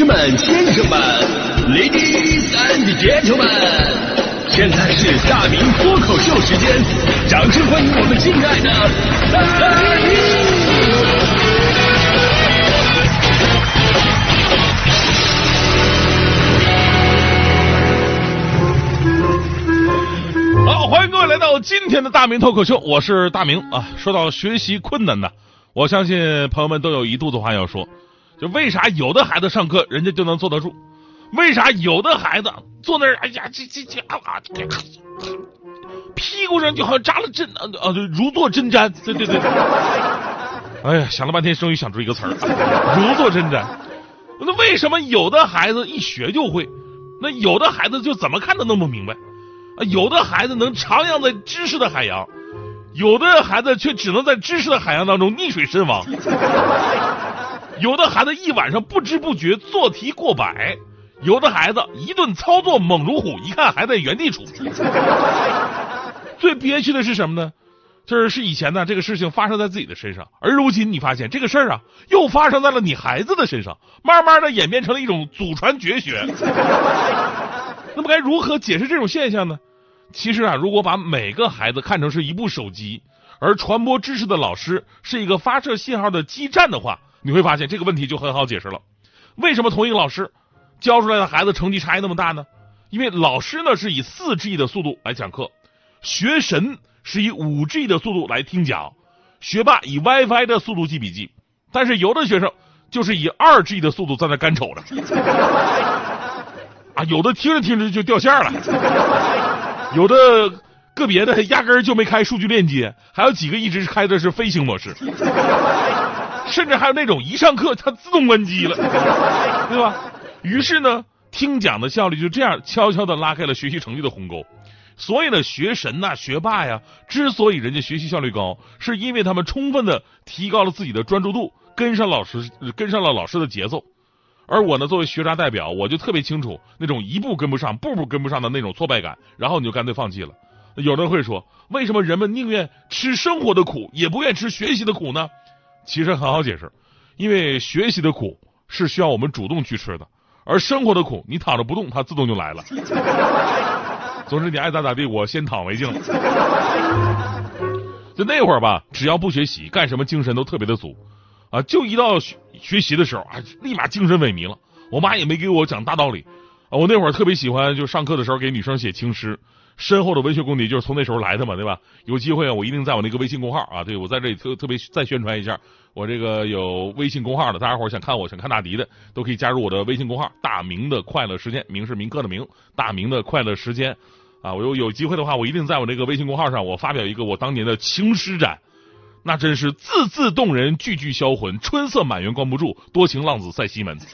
士们、先生们，Ladies and Gentlemen，现在是大明脱口秀时间，掌声欢迎我们敬爱的大明！好，欢迎各位来到今天的大明脱口秀，我是大明啊。说到学习困难呢，我相信朋友们都有一肚子话要说。就为啥有的孩子上课人家就能坐得住？为啥有的孩子坐那儿，哎呀，这这这啊啊，屁股上就好像扎了针啊啊，如坐针毡。对对对。哎呀，想了半天，终于想出一个词儿，如坐针毡。那为什么有的孩子一学就会？那有的孩子就怎么看都弄不明白？啊，有的孩子能徜徉在知识的海洋，有的孩子却只能在知识的海洋当中溺水身亡。有的孩子一晚上不知不觉做题过百，有的孩子一顿操作猛如虎，一看还在原地杵。最憋屈的是什么呢？就是是以前呢，这个事情发生在自己的身上，而如今你发现这个事儿啊，又发生在了你孩子的身上，慢慢的演变成了一种祖传绝学。那么该如何解释这种现象呢？其实啊，如果把每个孩子看成是一部手机，而传播知识的老师是一个发射信号的基站的话。你会发现这个问题就很好解释了，为什么同一个老师教出来的孩子成绩差异那么大呢？因为老师呢是以四 G 的速度来讲课，学神是以五 G 的速度来听讲，学霸以 WiFi 的速度记笔记，但是有的学生就是以二 G 的速度在那干瞅着，啊，有的听着听着就掉线了，有的个别的压根儿就没开数据链接，还有几个一直开的是飞行模式。甚至还有那种一上课它自动关机了，对吧？于是呢，听讲的效率就这样悄悄的拉开了学习成绩的鸿沟。所以呢，学神呐、学霸呀，之所以人家学习效率高，是因为他们充分的提高了自己的专注度，跟上老师，跟上了老师的节奏。而我呢，作为学渣代表，我就特别清楚那种一步跟不上、步步跟不上的那种挫败感，然后你就干脆放弃了。有人会说，为什么人们宁愿吃生活的苦，也不愿吃学习的苦呢？其实很好解释，因为学习的苦是需要我们主动去吃的，而生活的苦你躺着不动，它自动就来了。总之你爱咋咋地，我先躺为敬。就那会儿吧，只要不学习，干什么精神都特别的足啊！就一到学学习的时候啊，立马精神萎靡了。我妈也没给我讲大道理啊。我那会儿特别喜欢，就上课的时候给女生写情诗。深厚的文学功底就是从那时候来的嘛，对吧？有机会啊，我一定在我那个微信公号啊，对我在这里特特别再宣传一下，我这个有微信公号的，大家伙想看我想看大迪的，都可以加入我的微信公号“大明的快乐时间”，明是明哥的明，大明的快乐时间啊，我有有机会的话，我一定在我那个微信公号上，我发表一个我当年的情诗展，那真是字字动人，句句销魂，春色满园关不住，多情浪子在西门。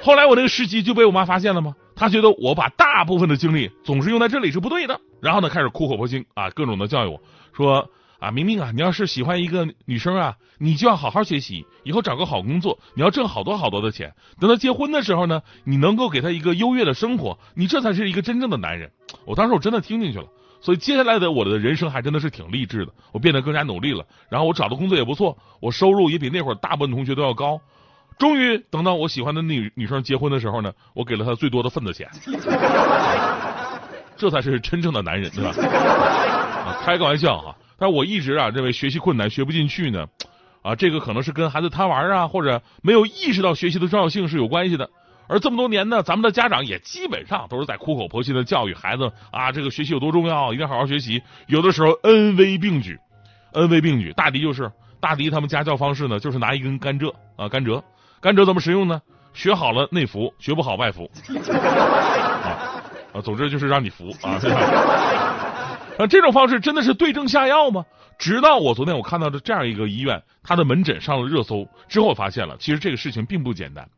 后来我那个诗集就被我妈发现了吗？他觉得我把大部分的精力总是用在这里是不对的，然后呢开始苦口婆心啊，各种的教育我说啊，明明啊，你要是喜欢一个女生啊，你就要好好学习，以后找个好工作，你要挣好多好多的钱，等到结婚的时候呢，你能够给她一个优越的生活，你这才是一个真正的男人。我当时我真的听进去了，所以接下来的我的人生还真的是挺励志的，我变得更加努力了，然后我找的工作也不错，我收入也比那会儿大部分同学都要高。终于等到我喜欢的女女生结婚的时候呢，我给了她最多的份子钱，这才是真正的男人，对吧？啊，开个玩笑哈。但我一直啊认为学习困难学不进去呢，啊，这个可能是跟孩子贪玩啊，或者没有意识到学习的重要性是有关系的。而这么多年呢，咱们的家长也基本上都是在苦口婆心的教育孩子啊，这个学习有多重要，一定要好好学习。有的时候恩威并举，恩威并举。大迪就是大迪，他们家教方式呢，就是拿一根甘蔗啊，甘蔗。甘蔗怎么食用呢？学好了内服，学不好外服。啊，总之就是让你服啊。啊，这种方式真的是对症下药吗？直到我昨天我看到的这样一个医院，它的门诊上了热搜之后，发现了其实这个事情并不简单。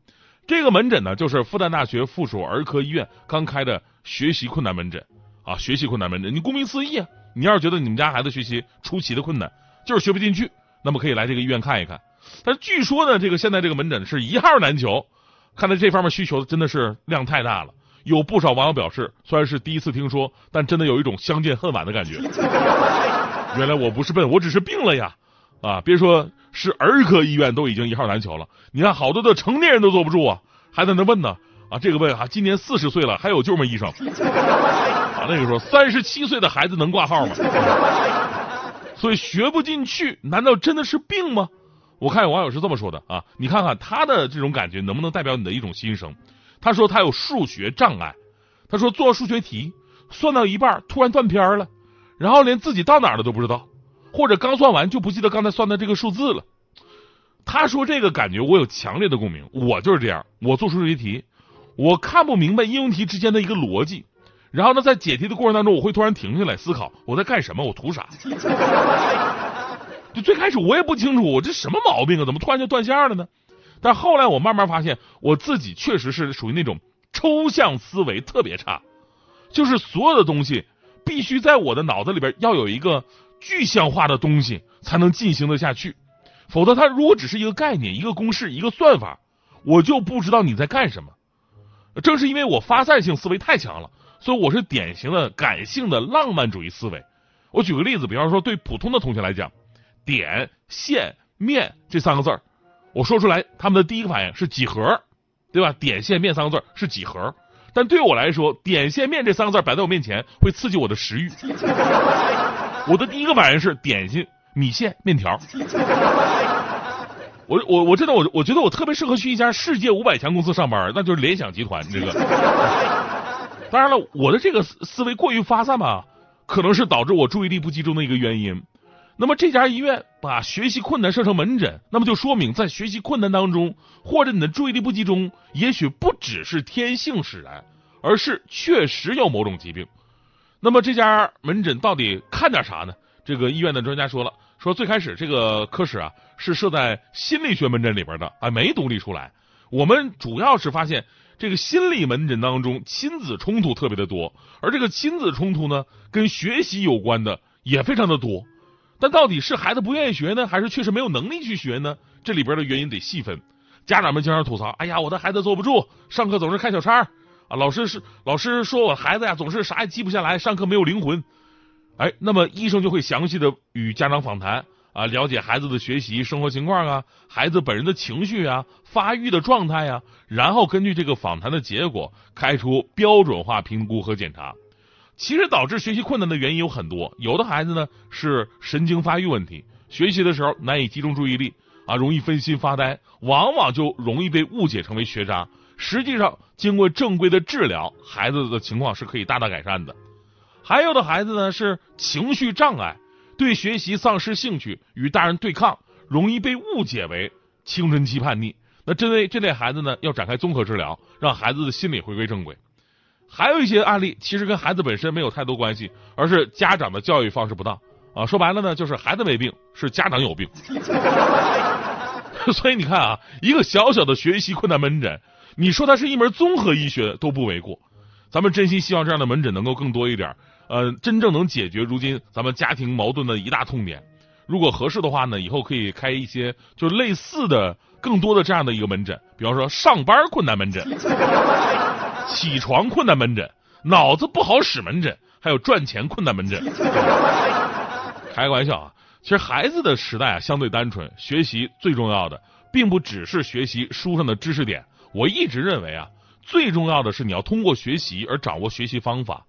这个门诊呢，就是复旦大学附属儿科医院刚开的学习困难门诊啊，学习困难门诊。你顾名思义啊，你要是觉得你们家孩子学习出奇的困难，就是学不进去，那么可以来这个医院看一看。但是据说呢，这个现在这个门诊是一号难求，看来这方面需求真的是量太大了。有不少网友表示，虽然是第一次听说，但真的有一种相见恨晚的感觉。原来我不是笨，我只是病了呀！啊，别说是儿科医院都已经一号难求了，你看好多的成年人都坐不住啊，还在那问呢啊，这个问啊，今年四十岁了还有救吗？医生 啊，那个说三十七岁的孩子能挂号吗？所以学不进去，难道真的是病吗？我看有网友是这么说的啊，你看看他的这种感觉能不能代表你的一种心声？他说他有数学障碍，他说做数学题算到一半突然断片了，然后连自己到哪儿了都不知道，或者刚算完就不记得刚才算的这个数字了。他说这个感觉我有强烈的共鸣，我就是这样，我做数学题，我看不明白应用题之间的一个逻辑。然后呢，在解题的过程当中，我会突然停下来思考，我在干什么？我图啥？就最开始我也不清楚，我这什么毛病啊？怎么突然就断线了呢？但后来我慢慢发现，我自己确实是属于那种抽象思维特别差，就是所有的东西必须在我的脑子里边要有一个具象化的东西才能进行的下去，否则它如果只是一个概念、一个公式、一个算法，我就不知道你在干什么。正是因为我发散性思维太强了。所以我是典型的感性的浪漫主义思维。我举个例子，比方说对普通的同学来讲，点、线、面这三个字儿，我说出来，他们的第一个反应是几何，对吧？点、线、面三个字儿是几何。但对我来说，点、线、面这三个字摆在我面前会刺激我的食欲。我的第一个反应是点心、米线、面条。我我我真的我我觉得我特别适合去一家世界五百强公司上班，那就是联想集团这个。当然了，我的这个思思维过于发散吧，可能是导致我注意力不集中的一个原因。那么这家医院把学习困难设成门诊，那么就说明在学习困难当中，或者你的注意力不集中，也许不只是天性使然，而是确实有某种疾病。那么这家门诊到底看点啥呢？这个医院的专家说了，说最开始这个科室啊是设在心理学门诊里边的，还没独立出来。我们主要是发现。这个心理门诊当中，亲子冲突特别的多，而这个亲子冲突呢，跟学习有关的也非常的多。但到底是孩子不愿意学呢，还是确实没有能力去学呢？这里边的原因得细分。家长们经常吐槽：“哎呀，我的孩子坐不住，上课总是看小抄啊！老师是老师说我孩子呀，总是啥也记不下来，上课没有灵魂。”哎，那么医生就会详细的与家长访谈。啊，了解孩子的学习生活情况啊，孩子本人的情绪啊，发育的状态呀，然后根据这个访谈的结果，开出标准化评估和检查。其实导致学习困难的原因有很多，有的孩子呢是神经发育问题，学习的时候难以集中注意力啊，容易分心发呆，往往就容易被误解成为学渣。实际上，经过正规的治疗，孩子的情况是可以大大改善的。还有的孩子呢是情绪障碍。对学习丧失兴趣，与大人对抗，容易被误解为青春期叛逆。那针对这类孩子呢，要展开综合治疗，让孩子的心理回归正轨。还有一些案例，其实跟孩子本身没有太多关系，而是家长的教育方式不当啊。说白了呢，就是孩子没病，是家长有病。所以你看啊，一个小小的学习困难门诊，你说它是一门综合医学都不为过。咱们真心希望这样的门诊能够更多一点。呃，真正能解决如今咱们家庭矛盾的一大痛点。如果合适的话呢，以后可以开一些就类似的、更多的这样的一个门诊，比方说上班困难门诊、起床困难门诊、脑子不好使门诊，还有赚钱困难门诊。开个玩笑啊，其实孩子的时代啊相对单纯，学习最重要的并不只是学习书上的知识点。我一直认为啊，最重要的是你要通过学习而掌握学习方法。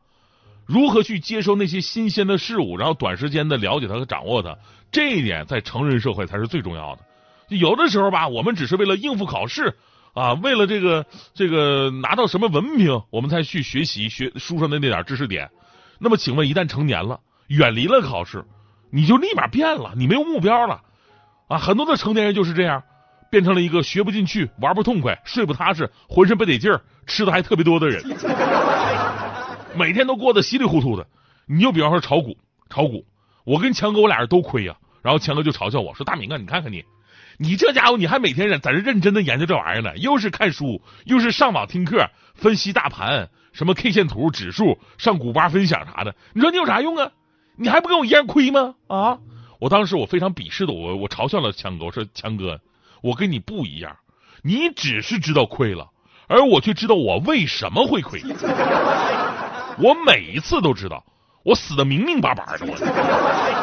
如何去接收那些新鲜的事物，然后短时间的了解它和掌握它，这一点在成人社会才是最重要的。有的时候吧，我们只是为了应付考试啊，为了这个这个拿到什么文凭，我们才去学习学书上的那点知识点。那么，请问一旦成年了，远离了考试，你就立马变了，你没有目标了啊！很多的成年人就是这样，变成了一个学不进去、玩不痛快、睡不踏实、浑身不得劲儿、吃的还特别多的人。每天都过得稀里糊涂的，你就比方说炒股，炒股，我跟强哥我俩人都亏呀，然后强哥就嘲笑我说：“大明啊，你看看你，你这家伙你还每天在这认真的研究这玩意儿呢，又是看书，又是上网听课，分析大盘，什么 K 线图、指数，上股吧分享啥的，你说你有啥用啊？你还不跟我一样亏吗？啊！我当时我非常鄙视的我我嘲笑了强哥，我说强哥，我跟你不一样，你只是知道亏了，而我却知道我为什么会亏。”我每一次都知道，我死的明明白白的。我。